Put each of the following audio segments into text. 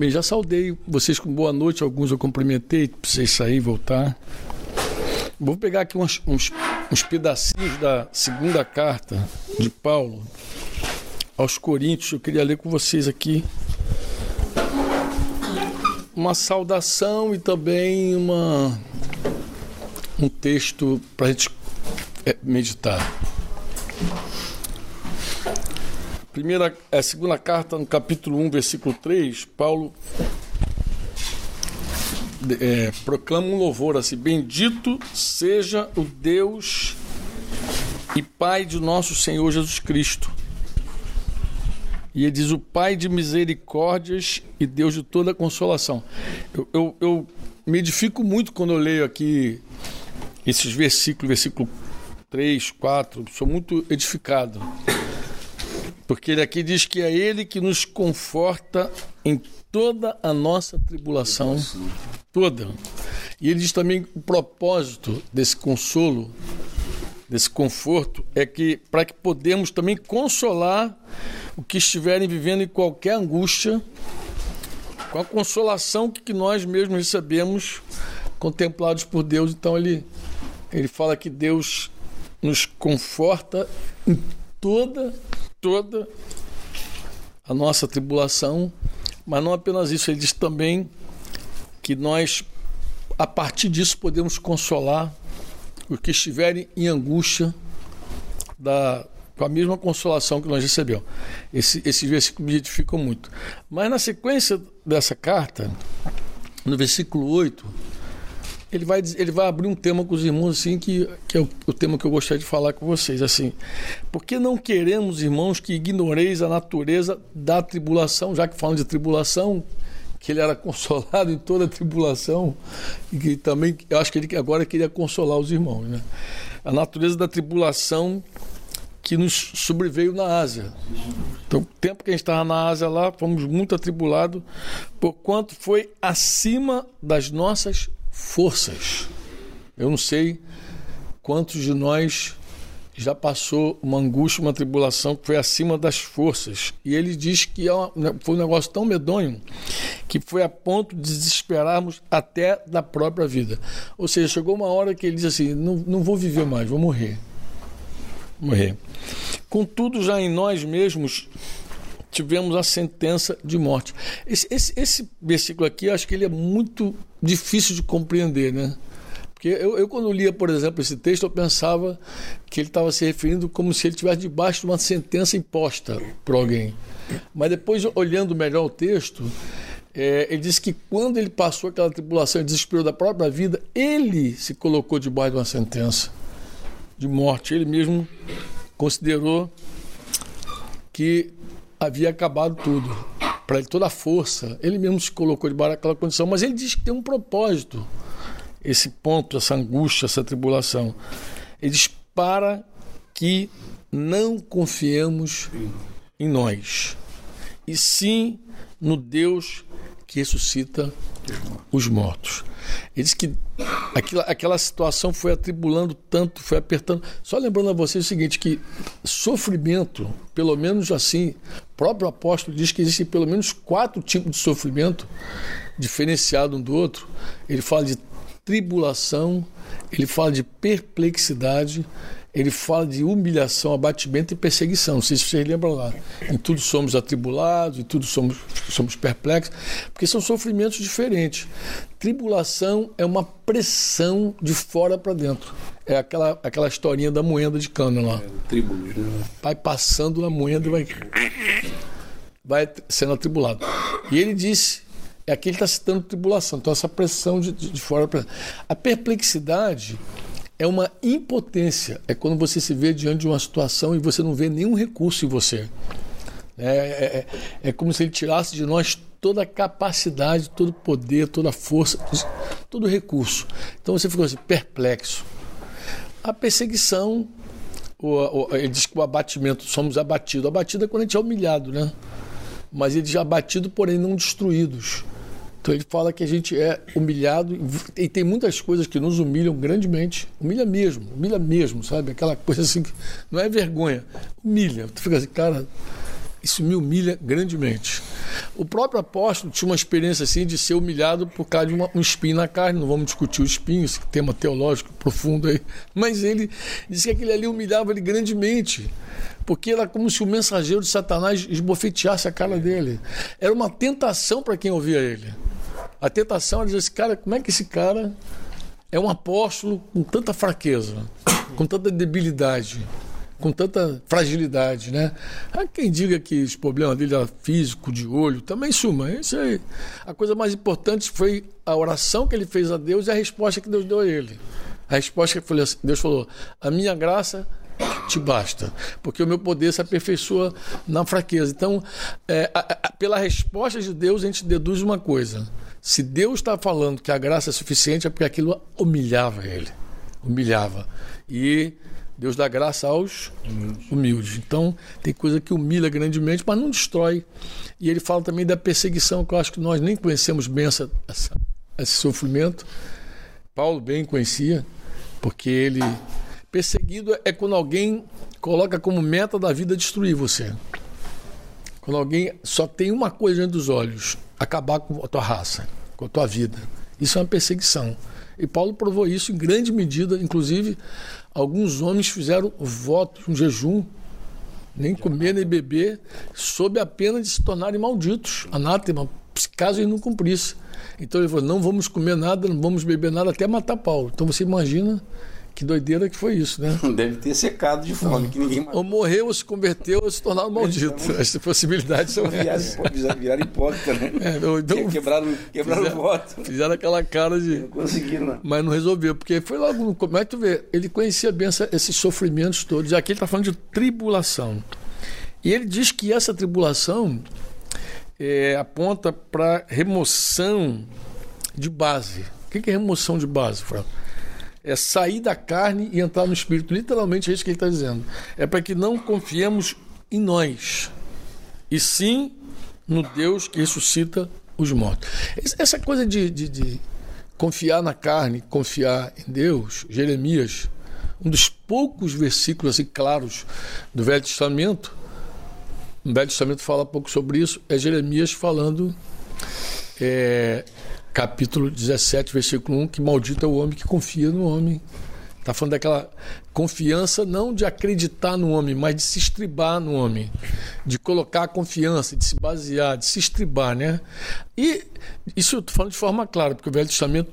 Bem, já saudei vocês com boa noite, alguns eu cumprimentei, precisei sair e voltar. Vou pegar aqui uns, uns, uns pedacinhos da segunda carta de Paulo aos Coríntios. Eu queria ler com vocês aqui uma saudação e também uma, um texto para a gente é, meditar. Primeira, é, segunda carta, no capítulo 1, versículo 3, Paulo é, proclama um louvor assim: Bendito seja o Deus e Pai de nosso Senhor Jesus Cristo. E ele diz: O Pai de misericórdias e Deus de toda consolação. Eu, eu, eu me edifico muito quando eu leio aqui esses versículos, versículo 3, 4, sou muito edificado. Porque ele aqui diz que é ele que nos conforta em toda a nossa tribulação, toda. E ele diz também que o propósito desse consolo, desse conforto, é que para que podemos também consolar o que estiverem vivendo em qualquer angústia, com a consolação que nós mesmos recebemos, contemplados por Deus. Então ele, ele fala que Deus nos conforta em toda toda a nossa tribulação, mas não apenas isso, ele diz também que nós, a partir disso, podemos consolar os que estiverem em angústia da, com a mesma consolação que nós recebemos. Esse, esse versículo me edificam muito. Mas na sequência dessa carta, no versículo 8, ele vai, ele vai abrir um tema com os irmãos assim que, que é o, o, tema que eu gostaria de falar com vocês assim. Porque não queremos irmãos que ignoreis a natureza da tribulação? Já que falam de tribulação que ele era consolado em toda a tribulação e que também eu acho que ele agora queria consolar os irmãos né? A natureza da tribulação que nos sobreveio na Ásia. Então, o tempo que a gente estava na Ásia lá, fomos muito atribulados, por quanto foi acima das nossas forças. Eu não sei quantos de nós já passou uma angústia, uma tribulação que foi acima das forças. E ele diz que é né, foi um negócio tão medonho que foi a ponto de desesperarmos até da própria vida. Ou seja, chegou uma hora que ele diz assim: não, não vou viver mais, vou morrer. Morrer. Contudo, já em nós mesmos tivemos a sentença de morte. Esse, esse, esse versículo aqui, acho que ele é muito difícil de compreender, né? Porque eu, eu, quando lia, por exemplo, esse texto, eu pensava que ele estava se referindo como se ele estivesse debaixo de uma sentença imposta por alguém. Mas depois, olhando melhor o texto, é, ele diz que quando ele passou aquela tribulação e desespero da própria vida, ele se colocou debaixo de uma sentença de morte. Ele mesmo considerou que havia acabado tudo. Para ele toda a força, ele mesmo se colocou debaixo daquela condição, mas ele diz que tem um propósito, esse ponto, essa angústia, essa tribulação. Ele diz para que não confiemos em nós, e sim no Deus que ressuscita os mortos. Ele diz que aquela, aquela situação foi atribulando tanto, foi apertando. Só lembrando a vocês o seguinte: que sofrimento, pelo menos assim, o próprio apóstolo diz que existem pelo menos quatro tipos de sofrimento, diferenciado um do outro. Ele fala de tribulação, ele fala de perplexidade, ele fala de humilhação, abatimento e perseguição. Não sei se vocês lembram lá. Em tudo somos atribulados, em tudo somos, somos perplexos, porque são sofrimentos diferentes. Tribulação é uma pressão de fora para dentro. É aquela, aquela historinha da moenda de cana lá. É, né? Vai passando a moenda e vai, vai sendo atribulado. E ele disse é aqui ele está citando tribulação, então essa pressão de, de fora para A perplexidade é uma impotência. É quando você se vê diante de uma situação e você não vê nenhum recurso em você. É, é, é, é como se ele tirasse de nós toda a capacidade, todo o poder, toda a força, todo o recurso. Então você ficou assim, perplexo. A perseguição, ele diz que o abatimento, somos abatidos. Abatido é quando a gente é humilhado, né? Mas ele diz abatido, porém não destruídos. Então ele fala que a gente é humilhado e tem muitas coisas que nos humilham grandemente. Humilha mesmo, humilha mesmo, sabe? Aquela coisa assim que não é vergonha, humilha. Tu fica assim, cara, isso me humilha grandemente. O próprio apóstolo tinha uma experiência assim de ser humilhado por causa de uma, um espinho na carne. Não vamos discutir o espinho, esse tema teológico profundo aí. Mas ele disse que aquele ali humilhava ele grandemente. Porque era como se o mensageiro de Satanás esbofeteasse a cara dele. Era uma tentação para quem ouvia ele. A tentação era dizer: esse cara, como é que esse cara é um apóstolo com tanta fraqueza, com tanta debilidade? com tanta fragilidade, né? Há quem diga que os problemas dele eram físico, de olho, também suma. Isso aí. A coisa mais importante foi a oração que ele fez a Deus e a resposta que Deus deu a ele. A resposta que assim, Deus falou: A minha graça te basta, porque o meu poder se aperfeiçoa na fraqueza. Então, é, a, a, pela resposta de Deus, a gente deduz uma coisa: se Deus está falando que a graça é suficiente, é porque aquilo humilhava ele. Humilhava. E Deus dá graça aos humildes. Então, tem coisa que humilha grandemente, mas não destrói. E ele fala também da perseguição, que eu acho que nós nem conhecemos bem essa, essa, esse sofrimento. Paulo bem conhecia, porque ele. Perseguido é quando alguém coloca como meta da vida destruir você. Quando alguém só tem uma coisa diante dos olhos: acabar com a tua raça, com a tua vida. Isso é uma perseguição. E Paulo provou isso em grande medida, inclusive alguns homens fizeram voto, um jejum, nem comer nem beber, sob a pena de se tornarem malditos, anátema, caso eles não cumprissem. Então ele falou: não vamos comer nada, não vamos beber nada até matar Paulo. Então você imagina que doideira que foi isso, né? Deve ter secado de fome, que ninguém Ou morreu, ou se converteu, ou se tornaram malditos. Então, As possibilidades são essas. Viraram hipócrita, né? É, então, quebraram quebraram fizeram, o voto. Fizeram aquela cara de. Não conseguiram, não. Mas não resolveu, porque foi logo no começo. Tu vê, ele conhecia bem essa, esses sofrimentos todos. E aqui ele está falando de tribulação. E ele diz que essa tribulação é, aponta para remoção de base. O que é remoção de base, Franco? É sair da carne e entrar no espírito. Literalmente é isso que ele está dizendo. É para que não confiemos em nós, e sim no Deus que ressuscita os mortos. Essa coisa de, de, de confiar na carne, confiar em Deus, Jeremias, um dos poucos versículos assim claros do Velho Testamento, o Velho Testamento fala pouco sobre isso, é Jeremias falando é, capítulo 17, versículo 1, que maldito é o homem que confia no homem. Está falando daquela confiança não de acreditar no homem, mas de se estribar no homem, de colocar a confiança, de se basear, de se estribar, né? E isso eu estou falando de forma clara, porque o Velho Testamento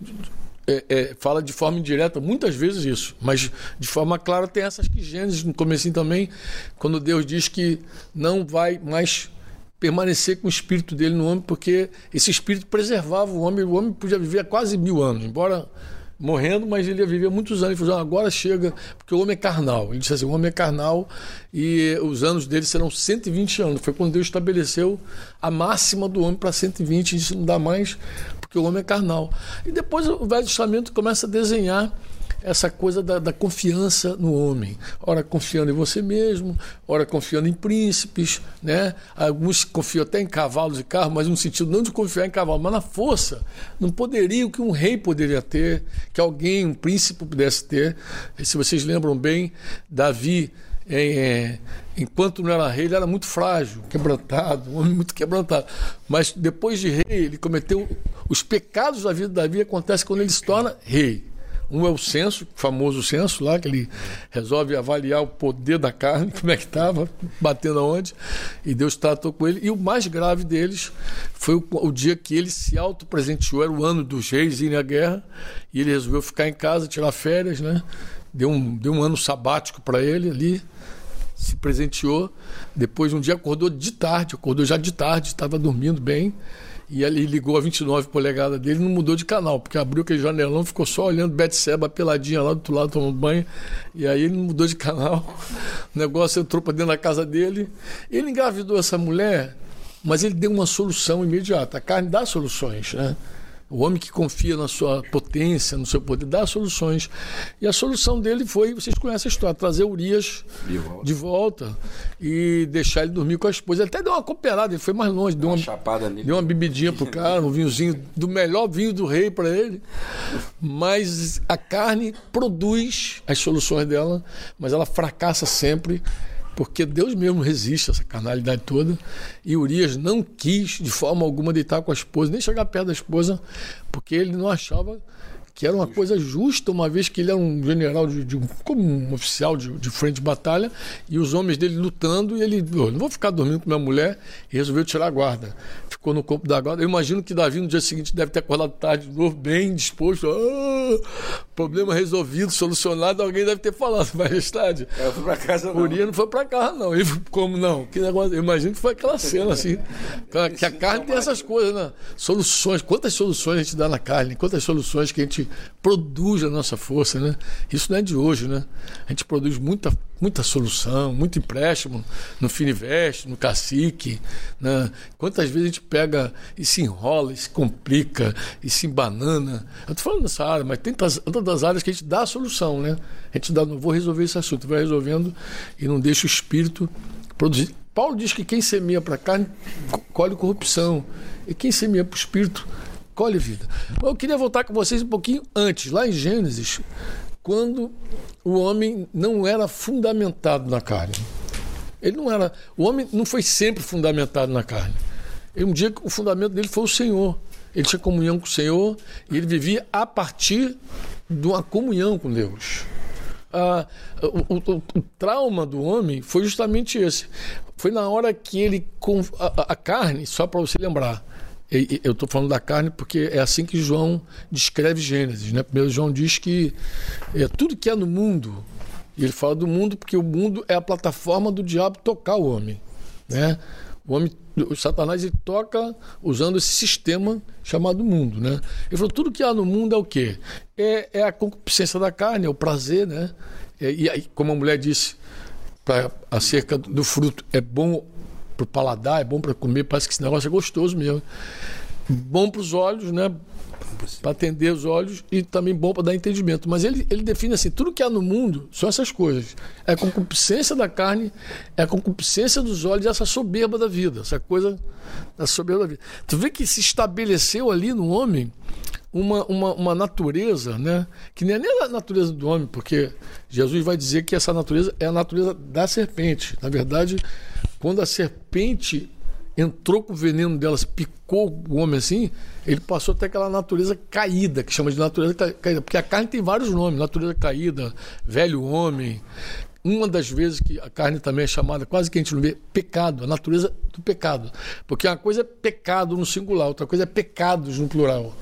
é, é, fala de forma indireta muitas vezes isso, mas de forma clara tem essas que Gênesis no começo também, quando Deus diz que não vai mais permanecer com o espírito dele no homem, porque esse espírito preservava o homem. O homem podia viver quase mil anos, embora morrendo, mas ele ia viver muitos anos. Ele falou: agora chega, porque o homem é carnal. Ele disse assim: o homem é carnal e os anos dele serão 120 anos. Foi quando Deus estabeleceu a máxima do homem para 120, e isso não dá mais, porque o homem é carnal. E depois o Velho Testamento começa a desenhar essa coisa da, da, confiança no homem. Ora confiando em você mesmo, ora confiando em príncipes, né? Alguns confiam até em cavalos e carros, mas no sentido não de confiar em cavalo, mas na força. Não poderia o que um rei poderia ter, que alguém, um príncipe pudesse ter. E se vocês lembram bem, Davi é, enquanto não era rei, ele era muito frágil, quebrantado, um homem muito quebrantado. Mas depois de rei, ele cometeu os pecados da vida de Davi acontecem quando ele se torna rei. Um é o censo, famoso censo lá, que ele resolve avaliar o poder da carne, como é que estava, batendo aonde, e Deus tratou com ele. E o mais grave deles foi o, o dia que ele se auto-presenteou, era o ano dos reis irem à guerra, e ele resolveu ficar em casa, tirar férias, né? Deu um, deu um ano sabático para ele ali, se presenteou. Depois, um dia acordou de tarde, acordou já de tarde, estava dormindo bem e ele ligou a 29 polegadas dele não mudou de canal, porque abriu aquele janelão, ficou só olhando Betseba peladinha lá do outro lado tomando banho. E aí ele não mudou de canal. O negócio entrou para dentro da casa dele. Ele engravidou essa mulher, mas ele deu uma solução imediata. A carne dá soluções, né? O homem que confia na sua potência, no seu poder, dá soluções. E a solução dele foi, vocês conhecem a história, trazer Urias de volta, de volta e deixar ele dormir com a esposa. Ele até deu uma cooperada, ele foi mais longe, deu uma, uma. Deu uma bebidinha pro cara, um vinhozinho do melhor vinho do rei para ele. Mas a carne produz as soluções dela, mas ela fracassa sempre porque Deus mesmo resiste a essa carnalidade toda. E Urias não quis, de forma alguma, deitar com a esposa, nem chegar perto da esposa, porque ele não achava que era uma coisa justa, uma vez que ele era um general, de, de como um oficial de, de, frente de batalha, e os homens dele lutando, e ele, não vou ficar dormindo com minha mulher, e resolveu tirar a guarda. Ficou no corpo da guarda. Eu imagino que Davi no dia seguinte deve ter acordado tarde de novo, bem disposto. Ah, problema resolvido, solucionado, alguém deve ter falado, majestade. Eu fui para casa não. Urias não foi para casa, não. E como não? Que negócio, eu imagino que foi aquela cena assim. Que a carne tem essas coisas, né? Soluções. Quantas soluções a gente dá na carne? Quantas soluções que a gente produz a nossa força, né? Isso não é de hoje, né? A gente produz muita, muita solução, muito empréstimo no Finivest, no Cacique, né? Quantas vezes a gente pega e se enrola, e se complica, e se embanana. Eu estou falando nessa área, mas tem tantas áreas que a gente dá a solução, né? A gente dá, não vou resolver esse assunto, vai resolvendo e não deixa o espírito produzir. Paulo diz que quem semeia para a carne colhe corrupção. E quem semeia para o espírito colhe vida. Eu queria voltar com vocês um pouquinho antes, lá em Gênesis, quando o homem não era fundamentado na carne. Ele não era. O homem não foi sempre fundamentado na carne. E um dia o fundamento dele foi o Senhor. Ele tinha comunhão com o Senhor e ele vivia a partir de uma comunhão com Deus. Ah, o, o, o, trauma do homem foi justamente esse. Foi na hora que ele. A, a carne, só para você lembrar, eu estou falando da carne porque é assim que João descreve Gênesis. Né? Primeiro, João diz que é, tudo que é no mundo, e ele fala do mundo porque o mundo é a plataforma do diabo tocar o homem. Né? O homem, o Satanás ele toca usando esse sistema chamado mundo. Né? Ele falou: tudo que há no mundo é o quê? É, é a concupiscência da carne, é o prazer. Né? É, e aí, como a mulher disse pra, acerca do fruto, é bom para o paladar, é bom para comer, parece que esse negócio é gostoso mesmo. Bom para os olhos, né? Para atender os olhos e também bom para dar entendimento. Mas ele, ele define assim: tudo que há no mundo são essas coisas. É a concupiscência da carne, é a concupiscência dos olhos e essa soberba da vida, essa coisa da soberba da vida. Tu vê que se estabeleceu ali no homem uma, uma, uma natureza, né? Que nem é nem a natureza do homem, porque Jesus vai dizer que essa natureza é a natureza da serpente. Na verdade, quando a serpente entrou com o veneno delas, picou o homem assim, ele passou até aquela natureza caída, que chama de natureza caída, porque a carne tem vários nomes, natureza caída, velho homem. Uma das vezes que a carne também é chamada, quase que a gente não vê, pecado, a natureza do pecado. Porque uma coisa é pecado no singular, outra coisa é pecados no plural.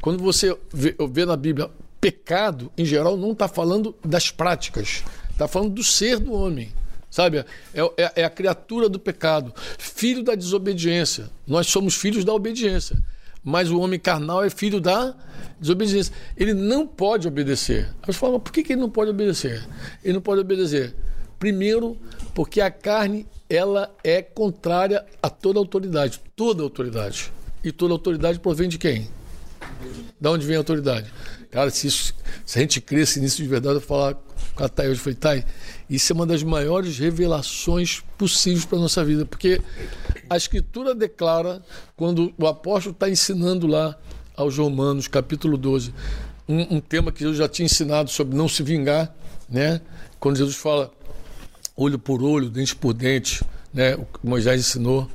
Quando você vê, vê na Bíblia pecado, em geral, não está falando das práticas, está falando do ser do homem. Sabe? É, é, é, a criatura do pecado, filho da desobediência. Nós somos filhos da obediência. Mas o homem carnal é filho da desobediência. Ele não pode obedecer. Aí você fala, mas por que, que ele não pode obedecer? Ele não pode obedecer. Primeiro, porque a carne ela é contrária a toda autoridade. Toda autoridade. E toda autoridade provém de quem? Da onde vem a autoridade? Cara, se, isso, se a gente cresce nisso de verdade, eu falar com a Thay hoje, falei, Thay, isso é uma das maiores revelações possíveis para a nossa vida, porque a Escritura declara, quando o apóstolo está ensinando lá aos Romanos, capítulo 12, um, um, tema que eu já tinha ensinado sobre não se vingar, né? quando Jesus fala olho por olho, dente por dente, né? o que Moisés ensinou,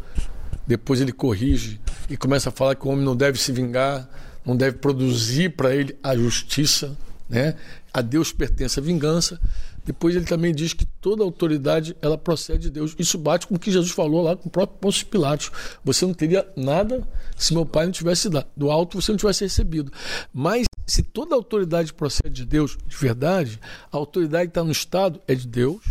depois ele corrige e começa a falar que o homem não deve se vingar, não deve produzir para ele a justiça, né? A Deus pertence a vingança. Depois ele também diz que toda autoridade ela procede de Deus. Isso bate com o que Jesus falou lá com o próprio Pôncio Pilatos. Você não teria nada se meu pai não tivesse dado. Do alto você não tivesse recebido. Mas se toda autoridade procede de Deus, de verdade, a autoridade que está no Estado é de Deus,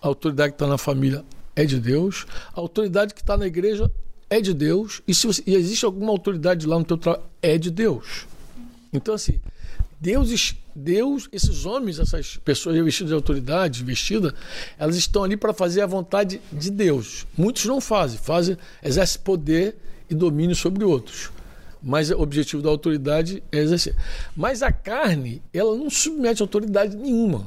a autoridade que está na família é de Deus, a autoridade que está na igreja é de Deus, e se você, e existe alguma autoridade lá no teu trabalho, é de Deus. Então, assim, Deus, Deus, esses homens, essas pessoas vestidas de autoridade, vestidas, elas estão ali para fazer a vontade de Deus. Muitos não fazem, fazem, exercem poder e domínio sobre outros. Mas o objetivo da autoridade é exercer. Mas a carne, ela não submete a autoridade nenhuma.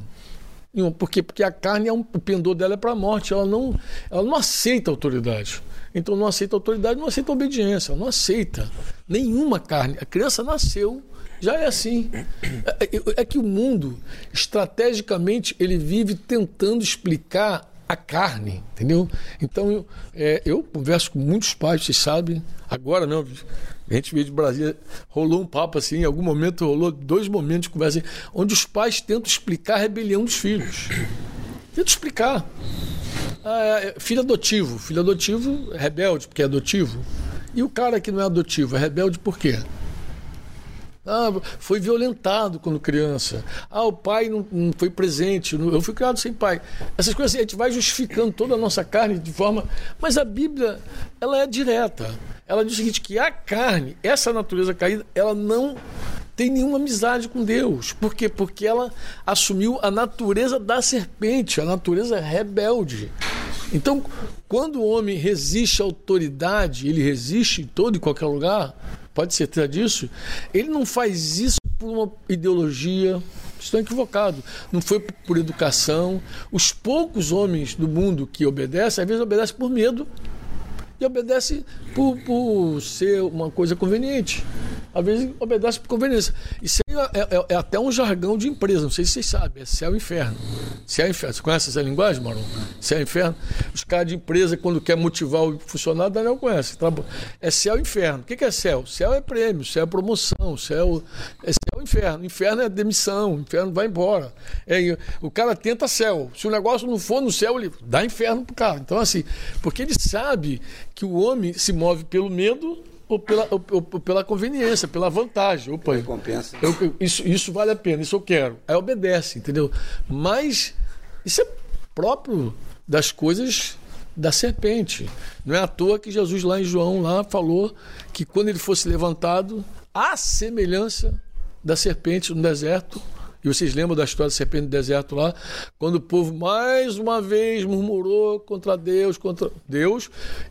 nenhuma. Por quê? Porque a carne, é um, o pendor dela é para a morte. Ela não, ela não aceita autoridade. Então não aceita autoridade, não aceita obediência, não aceita nenhuma carne. A criança nasceu já é assim. É, é, é, que o mundo, estrategicamente, ele vive tentando explicar a carne, entendeu? Então eu, é, eu converso com muitos pais, vocês sabem, agora mesmo, a gente veio de Brasília, rolou um papo assim, em algum momento rolou dois momentos de conversa assim, onde os pais tentam explicar a rebelião dos filhos. Tentam explicar. Ah, é, filho adotivo, filho adotivo é rebelde porque é adotivo. E o cara que não é adotivo é rebelde por quê? Ah, foi violentado quando criança. Ah, o pai não, não, foi presente. Eu fui criado sem pai. Essas coisas assim, a gente vai justificando toda a nossa carne de forma. Mas a Bíblia, ela é direta. Ela diz o seguinte: que a carne, essa natureza caída, ela não tem nenhuma amizade com Deus. Por quê? Porque ela assumiu a natureza da serpente, a natureza rebelde. Então, quando o homem resiste à autoridade, ele resiste em todo e qualquer lugar, pode ser certeza disso, ele não faz isso por uma ideologia, estão equivocados. Não foi por educação. Os poucos homens do mundo que obedecem, às vezes obedecem por medo e obedece por, por ser uma coisa conveniente às vezes obedece por conveniência. Isso é, é, é, até um jargão de empresa, não sei se vocês sabem, é céu e inferno. Céu e inferno. Você conhece essa linguagem, Marlon? Céu e inferno. Os caras de empresa, quando quer motivar o funcionário, Daniel conhece. É céu e inferno. O que é céu? Céu é prêmio, céu é promoção, céu é céu e inferno. Inferno é demissão, inferno vai embora. É, o cara tenta céu. Se o negócio não for no céu, ele dá inferno pro cara. Então, assim, porque ele sabe que o homem se move pelo medo ou pela, ou, ou pela conveniência, pela vantagem. Opa, recompensa. Eu, isso, isso vale a pena, isso eu quero. Aí obedece, entendeu? Mas isso é próprio das coisas da serpente. Não é à toa que Jesus lá em João lá falou que quando ele fosse levantado, a semelhança da serpente no deserto, e vocês lembram da história da serpente do deserto lá? Quando o povo mais uma vez murmurou contra Deus, contra Deus,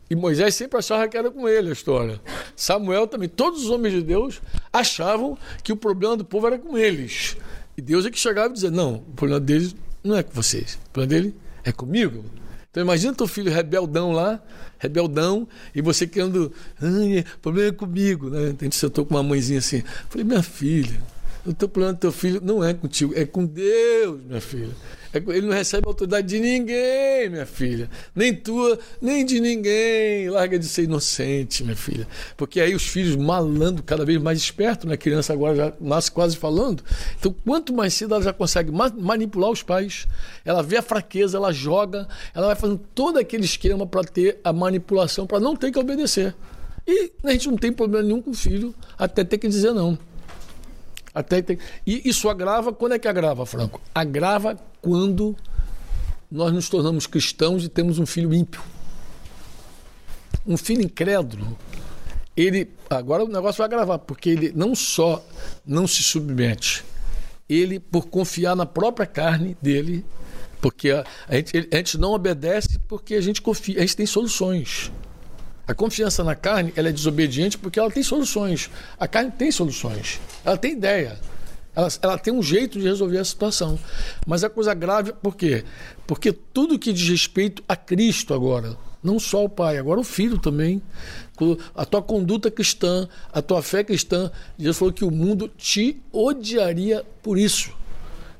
e Moisés sempre achava que era com ele a história. Samuel também, todos os homens de Deus achavam que o problema do povo era com eles. E Deus é que chegava e dizia: Não, o problema deles não é com vocês, o problema dele é comigo. Então imagina teu filho rebeldão lá, rebeldão, e você querendo, problema é comigo, né? A gente sentou com uma mãezinha assim. Falei, minha filha, o teu problema do teu filho não é contigo, é com Deus, minha filha. É, ele não recebe autoridade de ninguém, minha filha. Nem tua, nem de ninguém. Larga de ser inocente, minha filha. Porque aí os filhos malando, cada vez mais espertos, né? A criança agora já nasce quase falando. Então, quanto mais cedo ela já consegue manipular os pais, ela vê a fraqueza, ela joga, ela vai fazendo todo aquele esquema para ter a manipulação, para não ter que obedecer. E a gente não tem problema nenhum com o filho, até ter que dizer não. Até tem... E isso agrava, quando é que agrava, Franco? Agrava quando nós nos tornamos cristãos e temos um filho ímpio. Um filho incrédulo, ele. Agora o negócio vai agravar, porque ele não só não se submete, ele, por confiar na própria carne dele, porque a, a, gente, a gente não obedece porque a gente confia, a gente tem soluções. A confiança na carne ela é desobediente porque ela tem soluções. A carne tem soluções. Ela tem ideia. Ela, ela, tem um jeito de resolver a situação. Mas a coisa grave, por quê? Porque tudo que diz respeito a Cristo agora, não só o Pai, agora o Filho também, a tua conduta cristã, a tua fé cristã, Jesus falou que o mundo te odiaria por isso.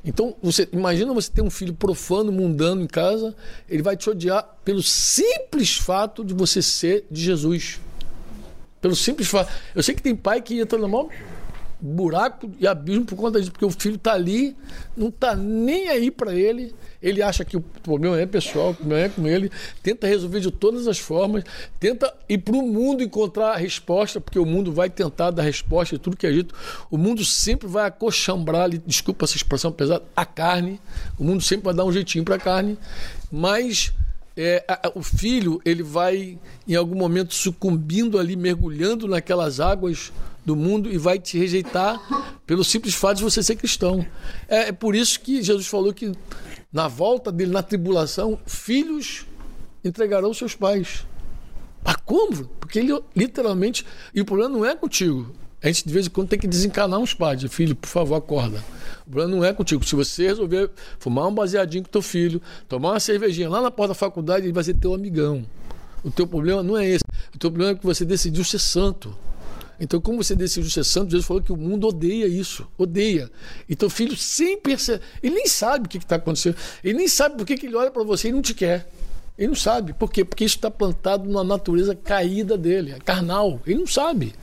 Então, você imagina você ter um filho profano, mundano em casa, ele vai te odiar pelo simples fato de você ser de Jesus. Pelo simples fato. Eu sei que tem pai que entra no maior buraco e abismo por conta disso, porque o filho está ali, não está nem aí para ele ele acha que o problema é pessoal, o problema é com ele, tenta resolver de todas as formas, tenta ir para o mundo encontrar a resposta, porque o mundo vai tentar dar resposta e tudo que é dito. O mundo sempre vai acochambrar, desculpa essa expressão pesada, a carne. O mundo sempre vai dar um jeitinho para a carne, mas é, o filho ele vai em algum momento sucumbindo ali, mergulhando naquelas águas do mundo e vai te rejeitar pelo simples fato de você ser cristão. É, é por isso que Jesus falou que na volta dele, na tribulação, filhos entregarão seus pais. Mas como? Porque ele literalmente. E o problema não é contigo. A gente de vez em quando tem que desencanar uns pais. Filho, por favor, acorda. O problema não é contigo. Se você resolver fumar um baseadinho com teu filho, tomar uma cervejinha lá na porta da faculdade, ele vai ser teu amigão. O teu problema não é esse. O teu problema é que você decidiu ser santo. Então, como você decidiu ser santo, Jesus falou que o mundo odeia isso, odeia. Então, filho sem perceber, ele nem sabe o que está acontecendo, ele nem sabe por que, ele olha para você e não te quer. Ele não sabe. Por quê? Porque isso está plantado na natureza caída dele, carnal. Ele não sabe.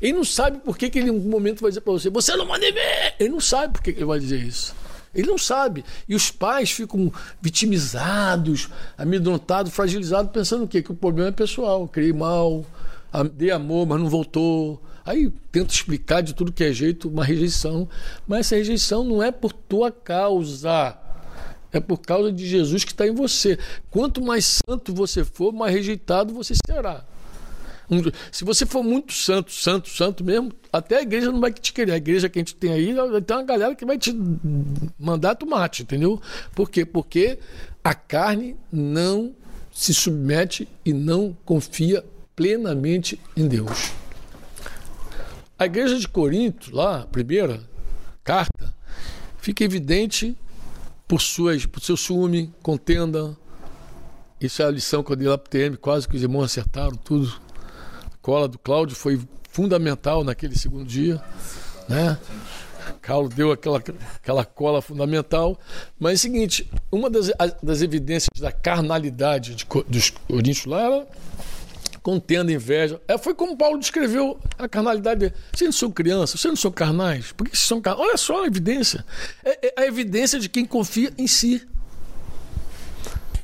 Ele não sabe por que, que ele em algum momento vai dizer para você: Você não pode ver! Ele não sabe por que, que ele vai dizer isso. Ele não sabe. E os pais ficam vitimizados, amedrontados, fragilizados, pensando o quê? Que o problema é pessoal. Criei mal, dei amor, mas não voltou. Aí tenta explicar de tudo que é jeito uma rejeição. Mas essa rejeição não é por tua causa. É por causa de Jesus que está em você. Quanto mais santo você for, mais rejeitado você será. Se você for muito santo, santo, santo mesmo, até a igreja não vai te querer. A igreja que a gente tem aí, tem uma galera que vai te mandar tomate, entendeu? Por quê? Porque a carne não se submete e não confia plenamente em Deus. A igreja de Corinto, lá, primeira carta, fica evidente por, suas, por seu ciúme, contenda. Isso é a lição que eu dei lá para o TM, quase que os irmãos acertaram tudo. A cola do Cláudio foi fundamental naquele segundo dia. Né? Paulo deu aquela, aquela cola fundamental. Mas é o seguinte: uma das, das evidências da carnalidade de, dos coríntios lá era contenda, inveja. É, foi como Paulo descreveu a carnalidade Vocês não são crianças, vocês não são carnais. Por que vocês são carnais? Olha só a evidência. É, é a evidência de quem confia em si.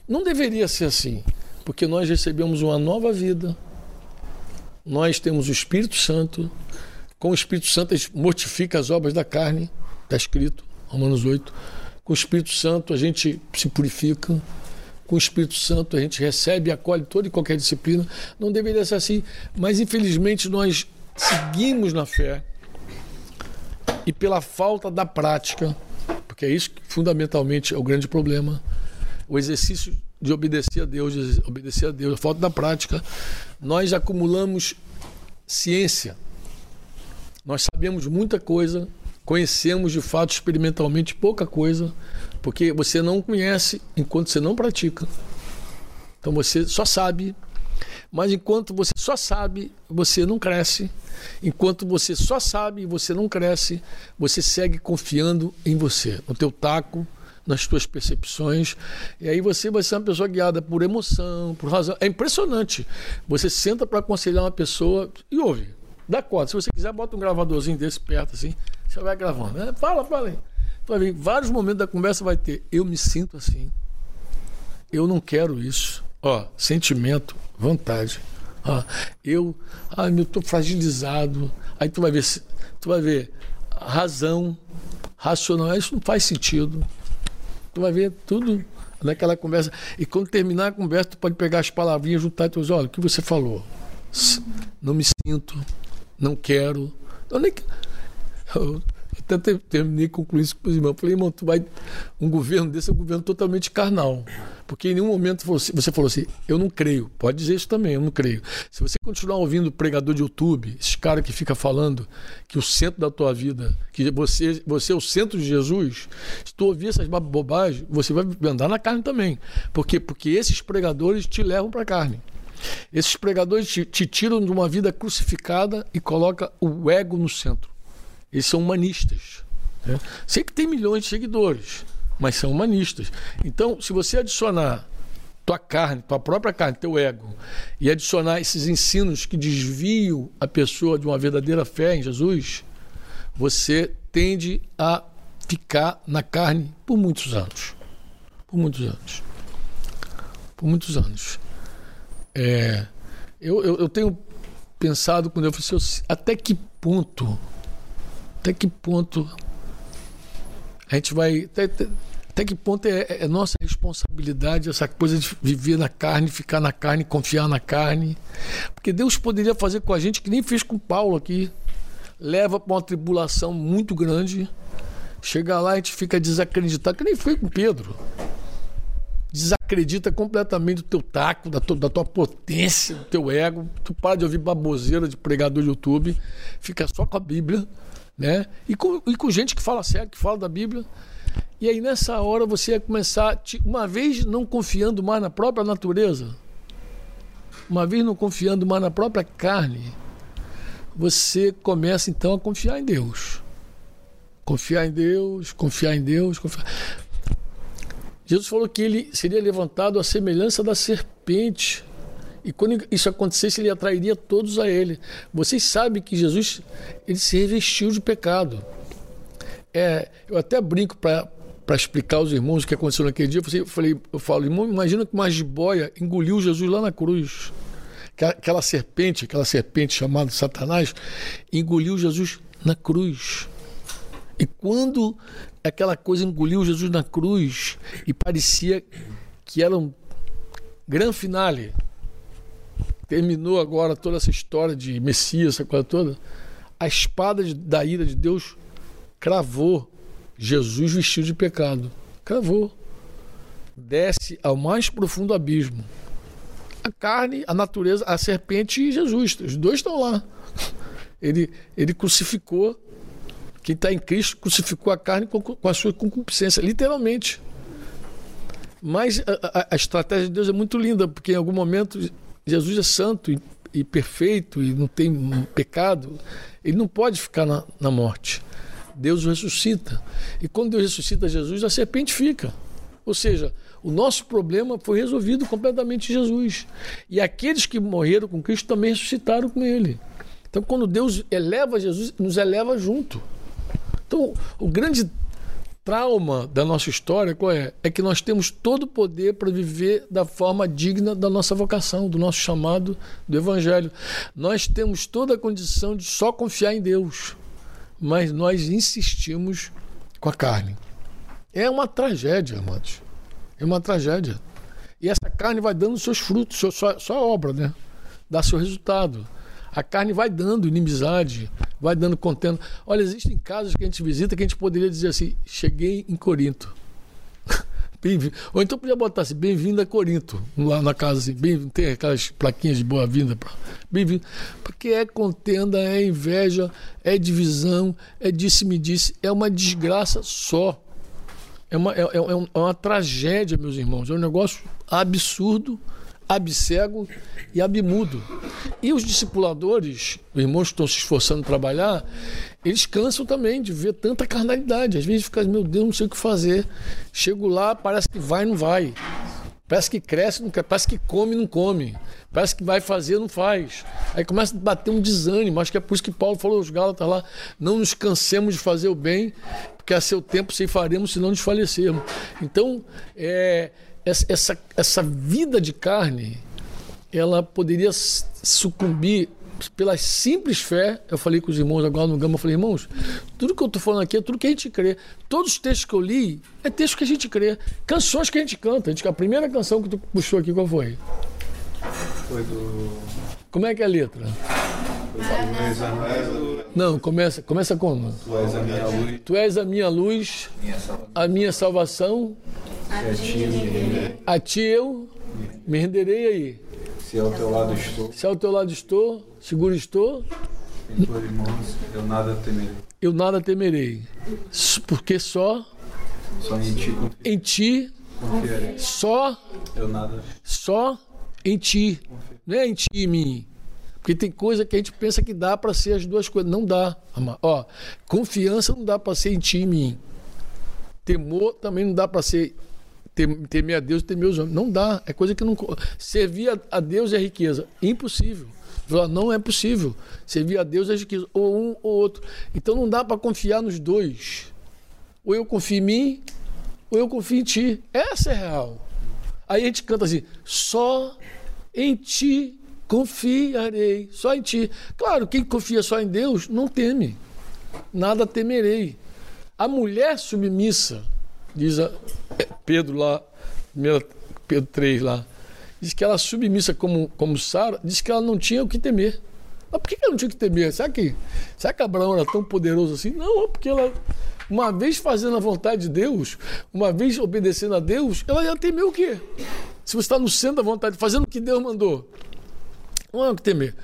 Não deveria ser assim, porque nós recebemos uma nova vida. Nós temos o Espírito Santo. Com o Espírito Santo, a gente mortifica as obras da carne. Está escrito, Romanos 8. Com o Espírito Santo, a gente se purifica com o Espírito Santo, a gente recebe e acolhe toda e qualquer disciplina. Não deveria ser assim, mas infelizmente nós seguimos na fé e pela falta da prática, porque é isso que fundamentalmente é o grande problema, o exercício de obedecer a Deus, de obedecer a Deus, a falta da prática, nós acumulamos ciência. Nós sabemos muita coisa, conhecemos de fato experimentalmente pouca coisa, porque você não conhece enquanto você não pratica. Então você só sabe, mas enquanto você só sabe, você não cresce. Enquanto você só sabe e você não cresce, você segue confiando em você, no teu taco, nas tuas percepções. E aí você vai ser uma pessoa guiada por emoção, por razão. É impressionante. Você senta para aconselhar uma pessoa e ouve. Dá conta. Se você quiser, bota um gravadorzinho desse perto assim. Você vai gravando. Né? Fala, fala aí vai ver, vários momentos da conversa vai ter. Eu me sinto assim. Eu não quero isso. Ó, sentimento, vontade. Ó, eu, ai, meu, tô fragilizado. Aí tu vai ver, tu vai ver razão, racional, isso não faz sentido. Tu vai ver tudo naquela conversa. E quando terminar a conversa, tu pode pegar as palavrinhas, juntar e tu dizer, olha, o que você falou? Não me sinto, não quero. Eu nem, eu, até terminei concluindo isso com os irmãos. Falei, irmão, tu vai. Um governo desse é um governo totalmente carnal. Porque em nenhum momento você falou assim, eu não creio. Pode dizer isso também, eu não creio. Se você continuar ouvindo pregador de YouTube, esse cara que fica falando que o centro da tua vida, que você, você é o centro de Jesus, se tu ouvir essas bobagens, você vai andar na carne também. Por quê? Porque esses pregadores te levam para a carne. Esses pregadores te, te tiram de uma vida crucificada e coloca o ego no centro. Eles são humanistas. Né? Sei que tem milhões de seguidores, mas são humanistas. Então, se você adicionar tua carne, tua própria carne, teu ego, e adicionar esses ensinos que desviam a pessoa de uma verdadeira fé em Jesus, você tende a ficar na carne por muitos anos. Por muitos anos. Por muitos anos. É, eu, eu, eu tenho pensado quando eu falei assim, até que ponto até que ponto a gente vai. Até, até que ponto é, é, nossa responsabilidade essa coisa de viver na carne, ficar na carne, confiar na carne? Porque Deus poderia fazer com a gente que nem fez com Paulo aqui. Leva para uma tribulação muito grande. Chega lá, a gente fica desacreditado, que nem foi com Pedro. Desacredita completamente do teu taco, da tua, da tua potência, do teu ego. Tu para de ouvir baboseira de pregador do YouTube, fica só com a Bíblia né? E com, e com gente que fala certo, que fala da Bíblia. E aí nessa hora você ia começar, uma vez não confiando mais na própria natureza, uma vez não confiando mais na própria carne, você começa então a confiar em Deus. Confiar em Deus, confiar em Deus, confiar. Jesus falou que ele seria levantado à semelhança da serpente. E quando isso acontecesse, ele atrairia todos a ele. Vocês sabem que Jesus ele se revestiu de pecado. É, eu até brinco para explicar aos irmãos o que aconteceu naquele dia. Eu falei, eu falo, irmão, imagina que uma jiboia engoliu Jesus lá na cruz. Aquela serpente, aquela serpente chamada Satanás, engoliu Jesus na cruz. E quando aquela coisa engoliu Jesus na cruz e parecia que era um grande finale, terminou agora toda essa história de Messias, essa coisa toda, a espada da ira de Deus cravou Jesus vestido de pecado. Cravou. Desce ao mais profundo abismo. A carne, a natureza, a serpente e Jesus. Os dois estão lá. Ele, ele crucificou. Quem está em Cristo crucificou a carne com, com a sua concupiscência, literalmente. Mas a, a, a, estratégia de Deus é muito linda, porque em algum momento Jesus é santo e, e perfeito e não tem pecado. Ele não pode ficar na, na morte. Deus ressuscita. E quando Deus ressuscita Jesus, a serpente fica. Ou seja, o nosso problema foi resolvido completamente em Jesus. E aqueles que morreram com Cristo também ressuscitaram com Ele. Então, quando Deus eleva Jesus, nos eleva junto. Então, o grande trauma da nossa história qual é? É que nós temos todo o poder para viver da forma digna da nossa vocação, do nosso chamado do Evangelho. Nós temos toda a condição de só confiar em Deus mas nós insistimos com a carne. É uma tragédia, amados. É uma tragédia. E essa carne vai dando seus frutos, sua, sua obra, né? Dá seu resultado. A carne vai dando inimizade, vai dando contendo. Olha, existem casas que a gente visita que a gente poderia dizer assim: cheguei em Corinto. Ou então podia botar assim, bem-vindo a Corinto, lá na casa, assim, bem, tem aquelas plaquinhas de boa-vinda. Bem-vindo. Porque é contenda, é inveja, é divisão, é disse-me-disse, é uma desgraça só. É uma, é, é, é uma tragédia, meus irmãos. É um negócio absurdo abcego e abmudo. E os discipuladores, os irmãos que estão se esforçando para trabalhar, eles cansam também de ver tanta carnalidade. Às vezes fica, meu Deus, não sei o que fazer. Chego lá, parece que vai, não vai. Parece que cresce, não cresce. Parece que come, não come. Parece que vai fazer, não faz. Aí começa a bater um desânimo. Acho que é por isso que Paulo falou aos Gálatas lá: não nos cansemos de fazer o bem, porque a seu tempo faremos se não nos falecermos. Então, é, essa, essa vida de carne, ela poderia sucumbir pela simples fé, eu falei com os irmãos agora no Gama, eu falei, irmãos, tudo que eu estou falando aqui é tudo que a gente crê. Todos os textos que eu li é texto que a gente crê. Canções que a gente canta. A, gente, a primeira canção que tu puxou aqui, qual foi? Foi do. Como é que é a letra? Não, começa, começa como? Tu és a minha luz. Tu és a minha luz, a minha salvação. A ti, a ti eu me renderei aí. Se ao teu lado estou. Se ao teu lado estou, seguro estou. Em tuas mãos eu nada temerei. Eu nada temerei. Porque só. Só em ti. Em ti. Confiarei. Só. Eu nada. Só em ti. Não é em ti e mim. Porque tem coisa que a gente pensa que dá para ser as duas coisas. Não dá. Ó, confiança não dá para ser em ti e mim. Temor também não dá para ser temer a Deus e temer os homens. Não dá. É coisa que não. Servir a Deus é riqueza. Impossível. Não é possível. Servir a Deus é riqueza. Ou um ou outro. Então não dá para confiar nos dois. Ou eu confio em mim, ou eu confio em ti. Essa é real. Aí a gente canta assim: só em ti confiarei, só em ti. Claro, quem confia só em Deus não teme, nada temerei. A mulher submissa, diz a é, Pedro lá, Pedro 3 lá, diz que ela submissa como, como Sara, diz que ela não tinha o que temer. Mas por que ela não tinha o que temer? Será que, será que Abraão era tão poderoso assim? Não, porque ela, uma vez fazendo a vontade de Deus, uma vez obedecendo a Deus, ela ia temer o quê? Se você está no centro da vontade, fazendo o que Deus mandou. Não é o que temer.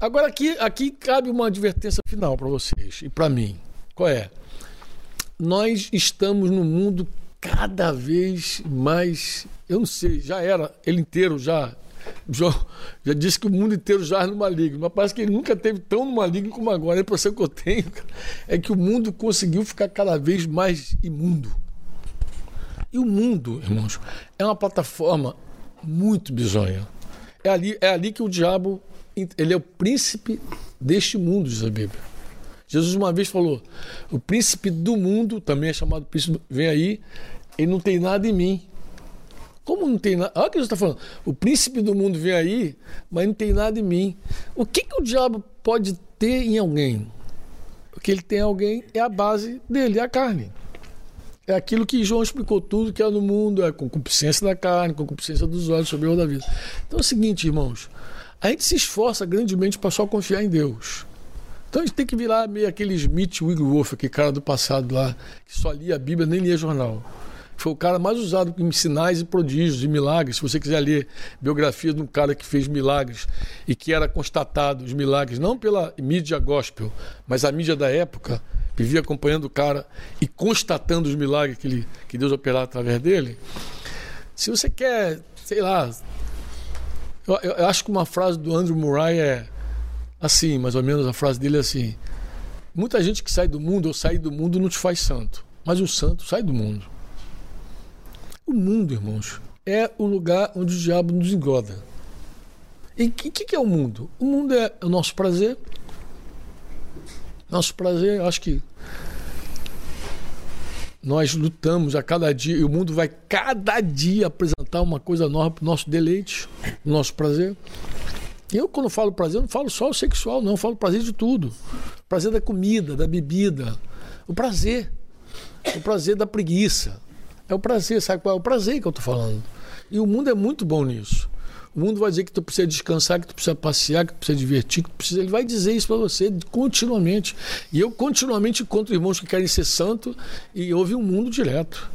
Agora, aqui, aqui cabe uma advertência final para vocês e para mim. Qual é? Nós estamos num mundo cada vez mais. Eu não sei, já era, ele inteiro já João já disse que o mundo inteiro já é no maligno, mas parece que ele nunca teve tão no maligno como agora. A impressão que eu tenho é que o mundo conseguiu ficar cada vez mais imundo. E o mundo, irmãos, é uma plataforma muito bizonha. É ali, é ali que o diabo, ele é o príncipe deste mundo, diz a Bíblia. Jesus uma vez falou: o príncipe do mundo, também é chamado príncipe, vem aí, ele não tem nada em mim. Como não tem nada? Olha o que Jesus está falando. O príncipe do mundo vem aí, mas não tem nada em mim. O que, que o diabo pode ter em alguém? O que ele tem em alguém é a base dele, é a carne. É aquilo que João explicou tudo que é no mundo, é a concupiscência da carne, concupiscência dos olhos, sobre o da vida. Então é o seguinte, irmãos, a gente se esforça grandemente para só confiar em Deus. Então a gente tem que virar meio aquele Smith Wigglesworth, aquele cara do passado lá, que só lia a Bíblia, nem lia jornal foi o cara mais usado em sinais e prodígios e milagres. Se você quiser ler biografia de um cara que fez milagres e que era constatado os milagres, não pela mídia gospel, mas a mídia da época, vivia acompanhando o cara e constatando os milagres que, ele, que Deus operava através dele. Se você quer, sei lá, eu, eu acho que uma frase do Andrew Murray é assim, mais ou menos a frase dele é assim: muita gente que sai do mundo ou sai do mundo não te faz santo, mas o santo sai do mundo. O mundo, irmãos, é o lugar onde o diabo nos engoda. E o que, que, é o mundo? O mundo é o nosso prazer. Nosso prazer, acho que nós lutamos a cada dia e o mundo vai cada dia apresentar uma coisa nova para o nosso deleite, o nosso prazer. Eu, quando falo prazer, não falo só o sexual, não, eu falo prazer de tudo. Prazer da comida, da bebida. O prazer. O prazer da preguiça. É o prazer, sabe qual é o prazer que eu estou falando? E o mundo é muito bom nisso. O mundo vai dizer que tu precisa descansar, que tu precisa passear, que tu precisa divertir, que tu precisa. Ele vai dizer isso para você continuamente. E eu continuamente encontro irmãos que querem ser santo e ouvem o mundo direto.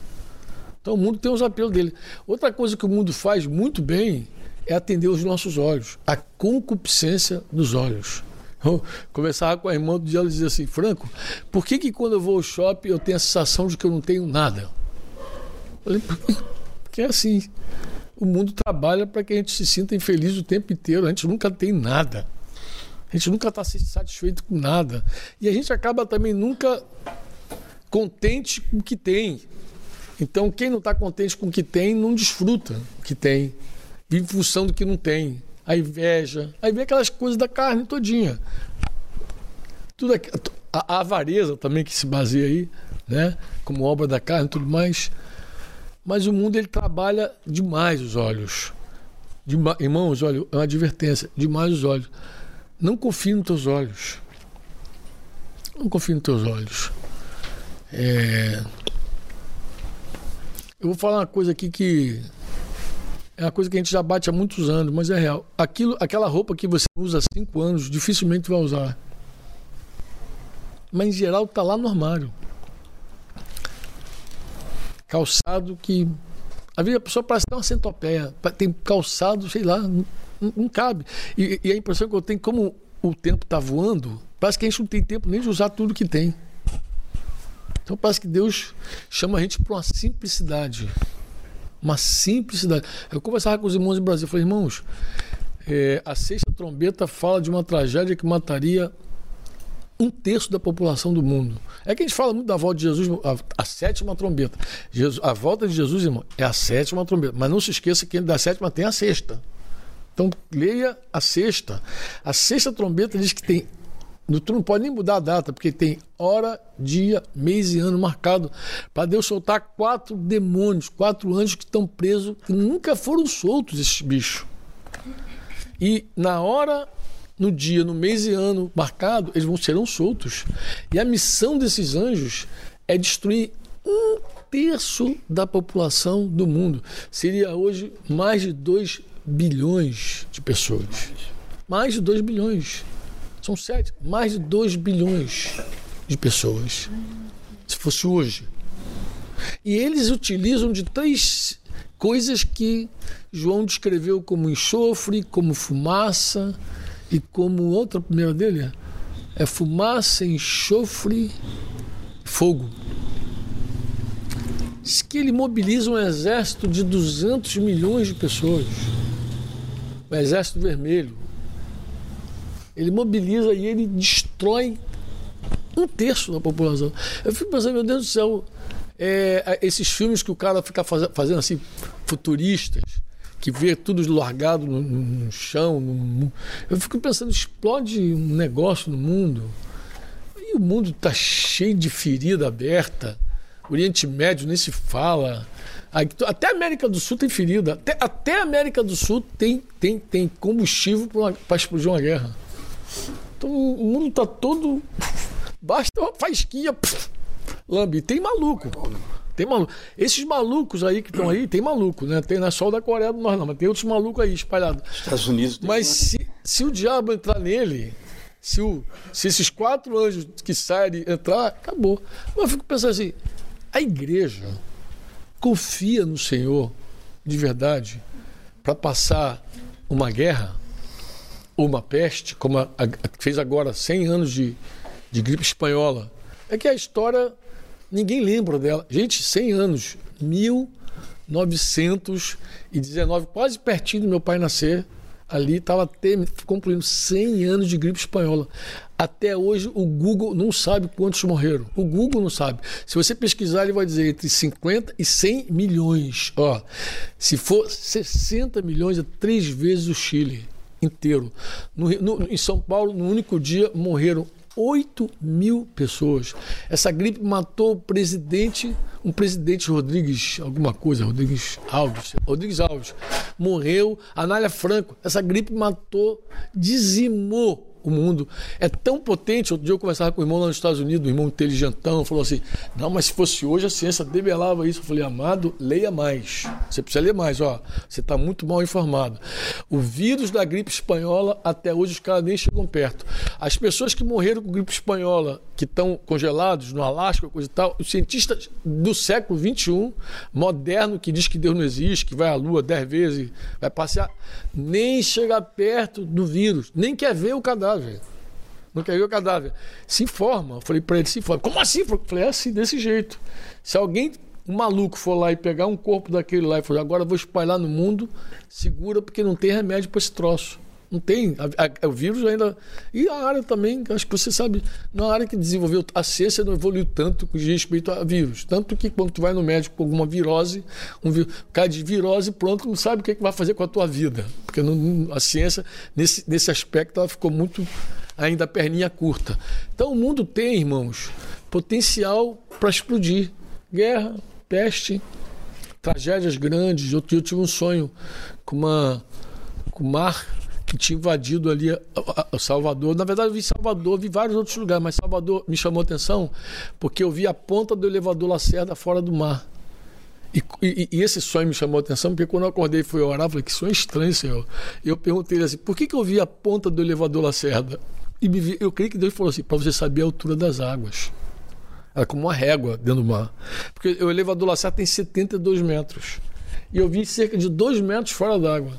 Então o mundo tem os apelos dele. Outra coisa que o mundo faz muito bem é atender os nossos olhos, a concupiscência dos olhos. Eu com a irmã do dia, ela dizia assim: Franco, por que, que quando eu vou ao shopping eu tenho a sensação de que eu não tenho nada? Porque é assim. O mundo trabalha para que a gente se sinta infeliz o tempo inteiro. A gente nunca tem nada. A gente nunca está satisfeito com nada. E a gente acaba também nunca contente com o que tem. Então, quem não está contente com o que tem, não desfruta o que tem. Em função do que não tem. A inveja. Aí vem aquelas coisas da carne todinha. Tudo aqui, a, a avareza também que se baseia aí, né? Como obra da carne e tudo mais. Mas o mundo ele trabalha demais os olhos. Dema... Irmãos, olha, é uma advertência: demais os olhos. Não confie nos teus olhos. Não confie nos teus olhos. É... Eu vou falar uma coisa aqui que é uma coisa que a gente já bate há muitos anos, mas é real. Aquilo, aquela roupa que você usa há cinco anos, dificilmente vai usar. Mas em geral está lá no armário calçado que. A vida a pessoa parece ter uma centopeia. Tem calçado, sei lá, não, não cabe. E, e, a impressão que eu tenho, como o tempo está voando, parece que a gente não tem tempo nem de usar tudo que tem. Então parece que Deus chama a gente para uma simplicidade. Uma simplicidade. Eu conversava com os irmãos do Brasil, falei, irmãos, é, a sexta trombeta fala de uma tragédia que mataria um terço da população do mundo. É que a gente fala muito da volta de Jesus, a, a sétima trombeta. Jesus, a volta de Jesus, irmão, é a sétima trombeta. Mas não se esqueça que da sétima tem a sexta. Então leia a sexta. A sexta trombeta diz que tem. Tu não pode nem mudar a data, porque tem hora, dia, mês e ano marcado para Deus soltar quatro demônios, quatro anjos que estão presos, que nunca foram soltos esses bichos. E na hora no dia, no mês e ano marcado, eles vão serão soltos. E a missão desses anjos é destruir um terço da população do mundo. Seria hoje mais de 2 bilhões de pessoas. Mais de 2 bilhões. São sete, mais de 2 bilhões de pessoas. Se fosse hoje. E eles utilizam de três coisas que João descreveu como enxofre, como fumaça e como outra primeira dele é fumaça, enxofre, fogo. Diz que ele mobiliza um exército de 200 milhões de pessoas. o Exército Vermelho. Ele mobiliza e ele destrói um terço da população. Eu fico pensando, meu Deus do céu, é, esses filmes que o cara fica faz, fazendo assim, futuristas, que vê tudo largado no, no chão. No, eu fico pensando, explode um negócio no mundo. E o mundo está cheio de ferida aberta. O Oriente Médio nem se fala. Até a América do Sul tem ferida. Até, até a América do Sul tem, tem, tem combustível para explodir uma guerra. Então o mundo está todo. Basta uma fasquinha. lambe. Tem maluco. Tem maluco. Esses malucos aí que estão aí, tem maluco, né? Tem, não é só o da Coreia do Norte, não, mas tem outros malucos aí espalhados. Estados Unidos. Mas se, se o diabo entrar nele, se, o, se esses quatro anjos que saem entrar, acabou. Mas eu fico pensando assim: a igreja confia no Senhor de verdade para passar uma guerra uma peste, como a, a, fez agora 100 anos de, de gripe espanhola. É que a história Ninguém lembra dela. Gente, 100 anos. 1919, quase pertinho do meu pai nascer. Ali estava concluindo 100 anos de gripe espanhola. Até hoje o Google não sabe quantos morreram. O Google não sabe. Se você pesquisar, ele vai dizer entre 50 e 100 milhões. Ó, se for 60 milhões, é três vezes o Chile inteiro. No, no, em São Paulo, no único dia, morreram 8 mil pessoas. Essa gripe matou o presidente, um presidente Rodrigues, alguma coisa, Rodrigues Alves. Rodrigues Alves morreu. Anália Franco, essa gripe matou, dizimou o mundo é tão potente. Outro dia eu conversava com o irmão lá nos Estados Unidos, um irmão inteligentão, falou assim: não, mas se fosse hoje a ciência debelava isso. Eu falei, amado, leia mais. Você precisa ler mais, ó. Você está muito mal informado. O vírus da gripe espanhola, até hoje os caras nem chegam perto. As pessoas que morreram com gripe espanhola, que estão congelados no Alasca, coisa e tal, os cientistas do século XXI, moderno, que diz que Deus não existe, que vai à Lua dez vezes, vai passear, nem chega perto do vírus, nem quer ver o cadáver cadáver. Não quer ver o cadáver. Se informa. Eu falei para ele, se informa. Como assim? Eu falei, é assim, desse jeito. Se alguém, um maluco, for lá e pegar um corpo daquele lá e falar, agora eu vou espalhar no mundo, segura porque não tem remédio para esse troço. Não tem. A, a, o vírus ainda. E a área também, acho que você sabe, na área que desenvolveu, a ciência não evoluiu tanto com respeito a vírus. Tanto que quando tu vai no médico com alguma virose, um cai de virose, pronto, não sabe o que, é que vai fazer com a tua vida. Porque não, a ciência, nesse, nesse aspecto, ela ficou muito ainda perninha curta. Então o mundo tem, irmãos, potencial para explodir. Guerra, peste, tragédias grandes. Eu, eu tive um sonho com uma com o mar que tinha invadido ali Salvador. Na verdade, eu vi Salvador, vi vários outros lugares, mas Salvador me chamou a atenção porque eu vi a ponta do elevador Lacerda fora do mar. E, e, e, esse sonho me chamou a atenção, porque quando eu acordei e fui orar, eu falei, que sonho estranho, Senhor. Eu perguntei assim, por que, que eu vi a ponta do elevador Lacerda? E vi, eu creio que Deus falou assim, para você saber a altura das águas. Era como uma régua dentro do mar. Porque o elevador Lacerda tem 72 metros e eu vi cerca de 2 metros fora d'água.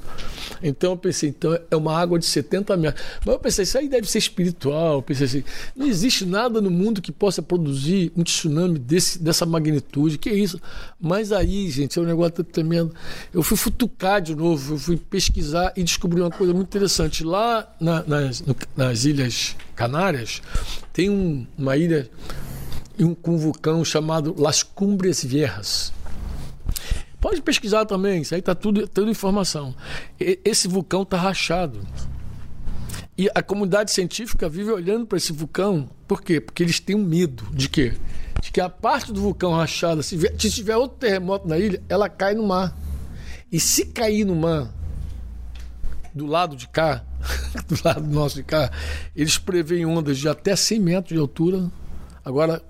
Então eu pensei, então é uma água de 70 metros. Mas eu pensei, isso aí deve ser espiritual. Eu pensei assim, não existe nada no mundo que possa produzir um tsunami desse, dessa magnitude. Que isso? Mas aí, gente, é um negócio tremendo. Eu fui futucar de novo, eu fui pesquisar e descobri uma coisa muito interessante. Lá na, nas, no, nas Ilhas Canárias, tem um, uma ilha um, com um vulcão chamado Las Cumbres Viejas. Pode pesquisar também, isso aí está tudo, tudo informação. E, esse vulcão está rachado. E a comunidade científica vive olhando para esse vulcão, por quê? Porque eles têm um medo de quê? De que a parte do vulcão rachada, se, vier, se tiver outro terremoto na ilha, ela cai no mar. E se cair no mar, do lado de cá, do lado nosso de cá, eles preveem ondas de até 100 metros de altura, agora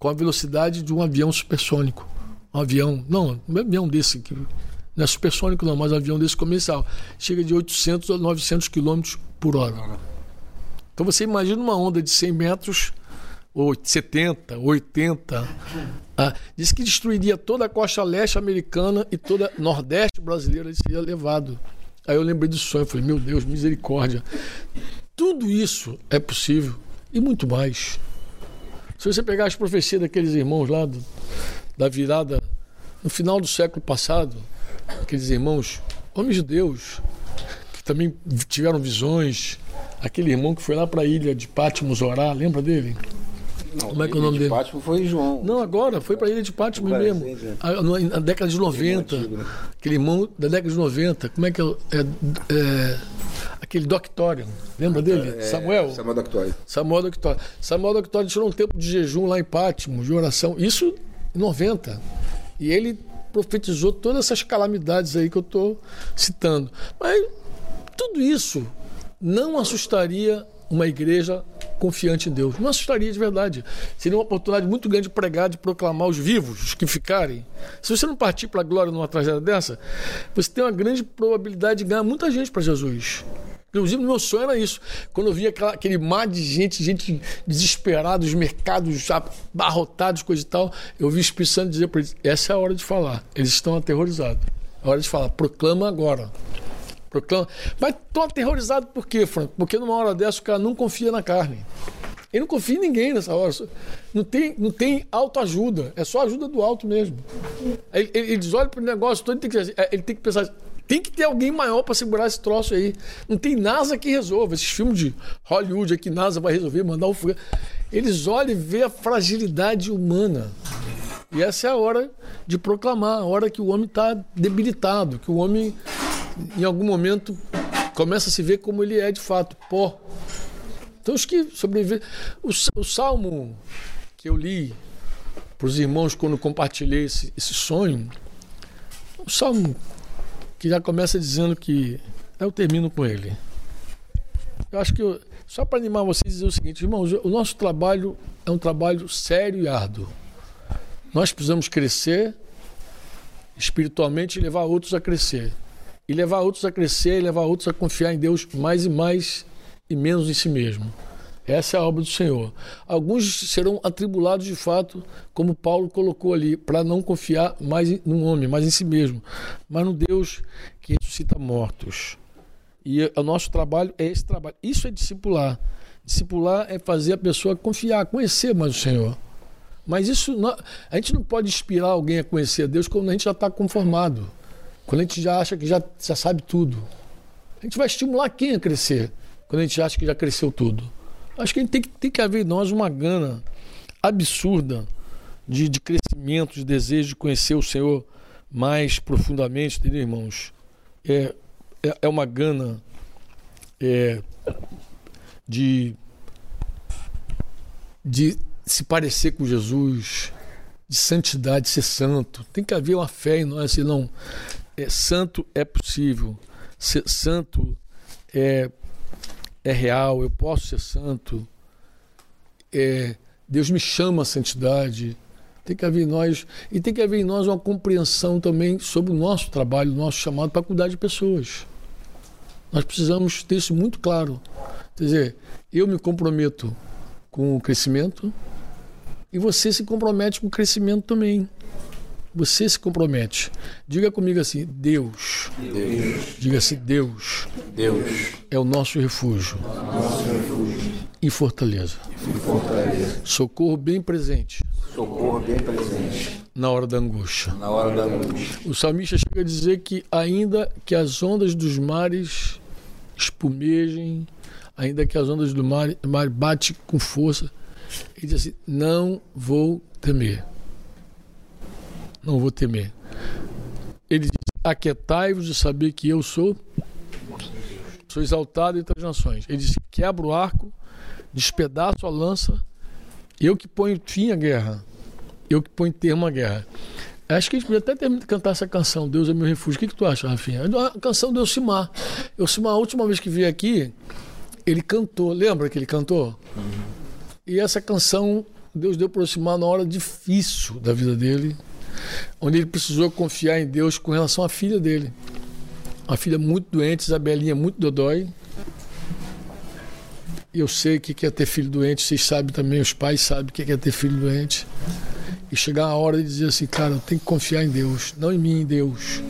com a velocidade de um avião supersônico um avião, não, um avião desse, que não é supersônico não, mas um avião desse comercial, chega de 800 a 900 km por hora. Então você imagina uma onda de 100 metros, ou 70, 80, ah, disse que destruiria toda a costa leste americana e toda a nordeste brasileira, seria levado. Aí eu lembrei do sonho, falei, meu Deus, misericórdia. Tudo isso é possível e muito mais. Se você pegar as profecias daqueles irmãos lá do, da virada no final do século passado, aqueles irmãos, homens de Deus, que também tiveram visões. Aquele irmão que foi lá para a ilha de Pátimos orar, lembra dele? Não, Como é que é o nome de dele? Pátimo foi João. Não, agora, foi para a ilha de Pátimos mesmo. Na década de 90. Né? Aquele irmão da década de 90. Como é que é? é, é aquele Doctório. Lembra dele? É, Samuel? Samuel Doctório. Samuel Doctório. Samuel tirou um tempo de jejum lá em Pátimos, de oração. Isso 90. E ele profetizou todas essas calamidades aí que eu estou citando. Mas tudo isso não assustaria uma igreja confiante em Deus. Não assustaria de verdade. Seria uma oportunidade muito grande de pregar, de proclamar os vivos, os que ficarem. Se você não partir para a glória numa tragédia dessa, você tem uma grande probabilidade de ganhar muita gente para Jesus. Inclusive, meu sonho era isso. Quando eu via aquela, aquele mar de gente, gente desesperada, os mercados abarrotados, coisa e tal, eu vi o Espírito Santo dizer para eles: essa é a hora de falar. Eles estão aterrorizados. É hora de falar, proclama agora. Proclama. Mas estão aterrorizados por quê, Franco? Porque numa hora dessa o cara não confia na carne. Ele não confia em ninguém nessa hora. Não tem, não tem autoajuda. É só ajuda do alto mesmo. Ele, ele, para o negócio todo, ele tem que, ele tem que pensar tem que ter alguém maior para segurar esse troço aí. Não tem NASA que resolva. Esses filmes de Hollywood aqui, NASA vai resolver, mandar o fogo. Eles olham e vê a fragilidade humana. E essa é a hora de proclamar, a hora que o homem está debilitado, que o homem, em algum momento, começa a se ver como ele é de fato, pó. Então, os que sobrevivem. O, o salmo que eu li para os irmãos quando compartilhei esse, esse sonho, o salmo que já começa dizendo que. Eu termino com ele. Eu acho que, eu, só para animar vocês, dizer o seguinte, irmãos: o nosso trabalho é um trabalho sério e árduo. Nós precisamos crescer espiritualmente e levar outros a crescer. E levar outros a crescer e levar outros a confiar em Deus mais e mais e menos em si mesmo. Essa é a obra do Senhor. Alguns serão atribulados de fato, como Paulo colocou ali, para não confiar mais no homem, mais em si mesmo, mas no Deus que ressuscita mortos. E o nosso trabalho é esse trabalho. Isso é discipular. Discipular é fazer a pessoa confiar, conhecer mais o Senhor. Mas isso não, a gente não pode inspirar alguém a conhecer a Deus quando a gente já está conformado, quando a gente já acha que já, já sabe tudo. A gente vai estimular quem a crescer quando a gente acha que já cresceu tudo. Acho que tem que, tem que haver em nós uma gana absurda de, de crescimento, de desejo de conhecer o Senhor mais profundamente, entendeu, irmãos? É, é, é uma gana é, de, de se parecer com Jesus, de santidade, de ser santo. Tem que haver uma fé em nós, senão é, santo é possível. Ser santo é é real, eu posso ser santo. É, Deus me chama à santidade. Tem que haver em nós e tem que haver em nós uma compreensão também sobre o nosso trabalho, o nosso chamado para cuidar de pessoas. Nós precisamos ter isso muito claro. Quer dizer, eu me comprometo com o crescimento e você se compromete com o crescimento também. Você se compromete. Diga comigo assim: Deus. Deus. Diga assim: Deus. Deus. É o nosso refúgio. Nosso refúgio. E fortaleza. E fortaleza. Socorro bem presente. Socorro bem presente. Na hora da angústia. Na hora da angústia. O salmista chega a dizer que ainda que as ondas dos mares espumejem, ainda que as ondas do mar, mar bate com força, ele diz assim: não vou temer não vou temer. Ele diz: Aquietai-vos de saber que eu sou, sou exaltado entre as nações. Ele diz: Quebra o arco, despedaço a lança, eu que ponho fim à guerra, eu que ponho termo à guerra. Acho que a gente podia até ter, cantar essa canção, Deus é meu refúgio. O que, que tu acha, Rafinha? A canção do Elcimar. Elcimar, a última vez que veio aqui, ele cantou. Lembra que ele cantou? Uhum. E essa canção Deus deu para Elcimar na hora difícil da vida dele onde ele precisou confiar em Deus com relação à filha dele. Uma filha muito doente, Isabelinha muito dodói. Eu sei o que é ter filho doente, vocês sabem também, os pais sabem o que é ter filho doente. E chegar a hora de dizer assim, cara, eu tenho que confiar em Deus, não em mim, em Deus.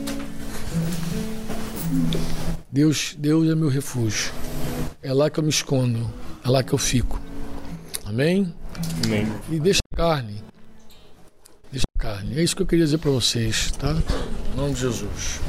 Deus, Deus é meu refúgio. É lá que eu me escondo, é lá que eu fico. Amém? Amém. E deixa a carne carne. É isso que eu queria dizer para vocês, tá? Em nome de Jesus.